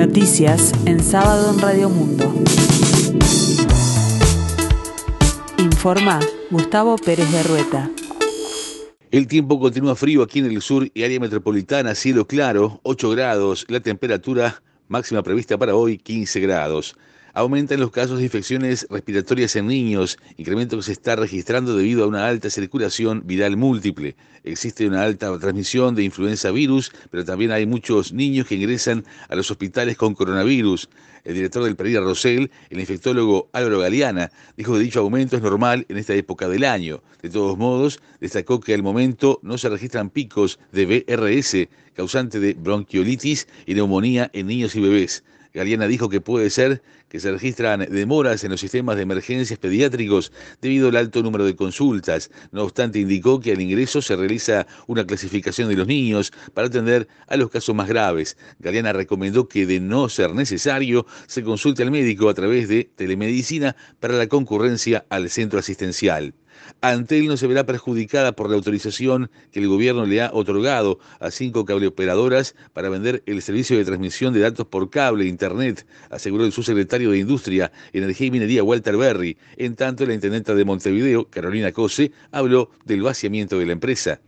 Noticias en sábado en Radio Mundo. Informa Gustavo Pérez de Rueta. El tiempo continúa frío aquí en el sur y área metropolitana, cielo claro, 8 grados, la temperatura máxima prevista para hoy 15 grados. Aumentan los casos de infecciones respiratorias en niños, incremento que se está registrando debido a una alta circulación viral múltiple. Existe una alta transmisión de influenza virus, pero también hay muchos niños que ingresan a los hospitales con coronavirus. El director del Pereira Rosell, el infectólogo Álvaro Galeana, dijo que dicho aumento es normal en esta época del año. De todos modos, destacó que al momento no se registran picos de BRS, causante de bronquiolitis y neumonía en niños y bebés. Galeana dijo que puede ser que se registran demoras en los sistemas de emergencias pediátricos debido al alto número de consultas. No obstante, indicó que al ingreso se realiza una clasificación de los niños para atender a los casos más graves. Galeana recomendó que, de no ser necesario, se consulte al médico a través de telemedicina para la concurrencia al centro asistencial. Antel no se verá perjudicada por la autorización que el gobierno le ha otorgado a cinco cableoperadoras para vender el servicio de transmisión de datos por cable Internet, aseguró el subsecretario de Industria, Energía y Minería Walter Berry. En tanto, la intendenta de Montevideo, Carolina Cose, habló del vaciamiento de la empresa.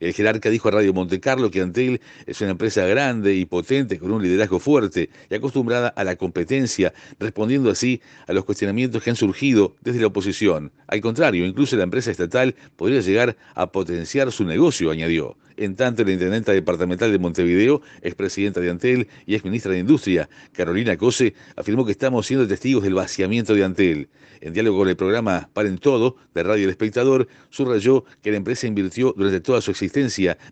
El jerarca dijo a Radio Montecarlo que Antel es una empresa grande y potente con un liderazgo fuerte y acostumbrada a la competencia, respondiendo así a los cuestionamientos que han surgido desde la oposición. Al contrario, incluso la empresa estatal podría llegar a potenciar su negocio, añadió. En tanto, la intendenta departamental de Montevideo, expresidenta de Antel y ex ministra de Industria, Carolina Cose, afirmó que estamos siendo testigos del vaciamiento de Antel. En diálogo con el programa Paren Todo de Radio El Espectador, subrayó que la empresa invirtió durante toda su existencia,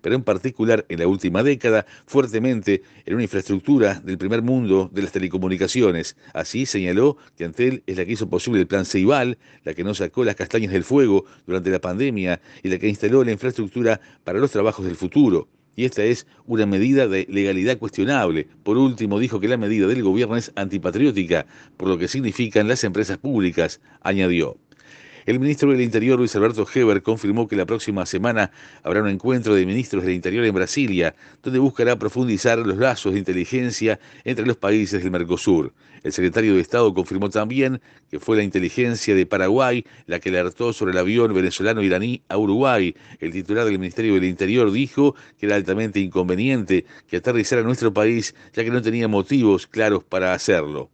pero en particular en la última década, fuertemente en una infraestructura del primer mundo de las telecomunicaciones. Así señaló que Antel es la que hizo posible el plan Ceibal, la que no sacó las castañas del fuego durante la pandemia y la que instaló la infraestructura para los trabajos del futuro. Y esta es una medida de legalidad cuestionable. Por último, dijo que la medida del gobierno es antipatriótica, por lo que significan las empresas públicas, añadió. El ministro del Interior, Luis Alberto Heber, confirmó que la próxima semana habrá un encuentro de ministros del Interior en Brasilia, donde buscará profundizar los lazos de inteligencia entre los países del Mercosur. El secretario de Estado confirmó también que fue la inteligencia de Paraguay la que alertó sobre el avión venezolano-iraní a Uruguay. El titular del Ministerio del Interior dijo que era altamente inconveniente que aterrizara a nuestro país, ya que no tenía motivos claros para hacerlo.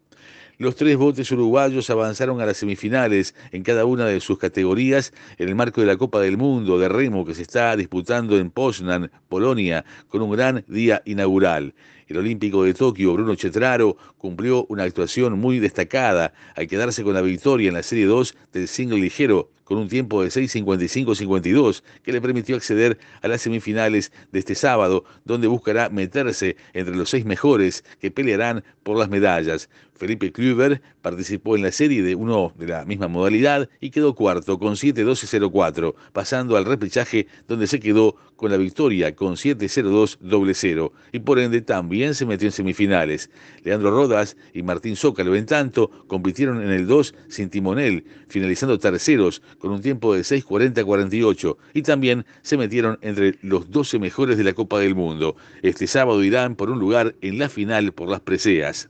Los tres botes uruguayos avanzaron a las semifinales en cada una de sus categorías en el marco de la Copa del Mundo de Remo que se está disputando en Poznan, Polonia, con un gran día inaugural. El olímpico de Tokio, Bruno Chetraro, cumplió una actuación muy destacada al quedarse con la victoria en la Serie 2 del single ligero con un tiempo de 6.55-52 que le permitió acceder a las semifinales de este sábado, donde buscará meterse entre los seis mejores que pelearán por las medallas. Felipe Kluber participó en la serie de uno de la misma modalidad y quedó cuarto con 7-12-0-4, pasando al repechaje donde se quedó con la victoria con 7-0-2-0 y por ende también se metió en semifinales. Leandro Rodas y Martín Zócalo en tanto compitieron en el 2 sin timonel, finalizando terceros con un tiempo de 6.40-48 y también se metieron entre los 12 mejores de la Copa del Mundo. Este sábado irán por un lugar en la final por las preseas.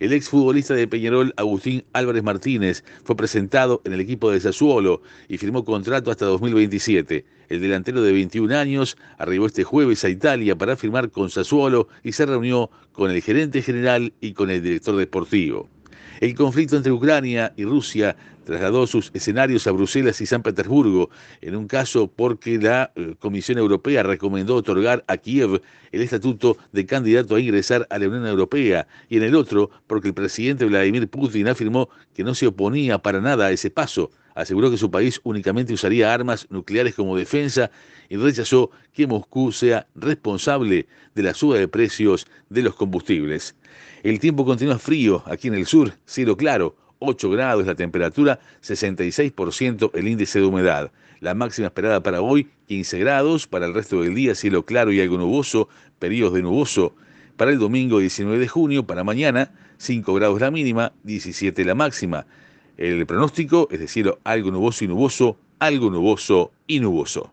El exfutbolista de Peñarol, Agustín Álvarez Martínez, fue presentado en el equipo de Sassuolo y firmó contrato hasta 2027. El delantero de 21 años arribó este jueves a Italia para firmar con Sassuolo y se reunió con el gerente general y con el director deportivo. El conflicto entre Ucrania y Rusia trasladó sus escenarios a Bruselas y San Petersburgo, en un caso porque la eh, Comisión Europea recomendó otorgar a Kiev el estatuto de candidato a ingresar a la Unión Europea, y en el otro porque el presidente Vladimir Putin afirmó que no se oponía para nada a ese paso. Aseguró que su país únicamente usaría armas nucleares como defensa y rechazó que Moscú sea responsable de la suba de precios de los combustibles. El tiempo continúa frío aquí en el sur, cielo claro, 8 grados la temperatura, 66% el índice de humedad. La máxima esperada para hoy, 15 grados, para el resto del día cielo claro y algo nuboso, periodos de nuboso. Para el domingo 19 de junio, para mañana, 5 grados la mínima, 17 la máxima. El pronóstico es de cielo algo nuboso y nuboso, algo nuboso y nuboso.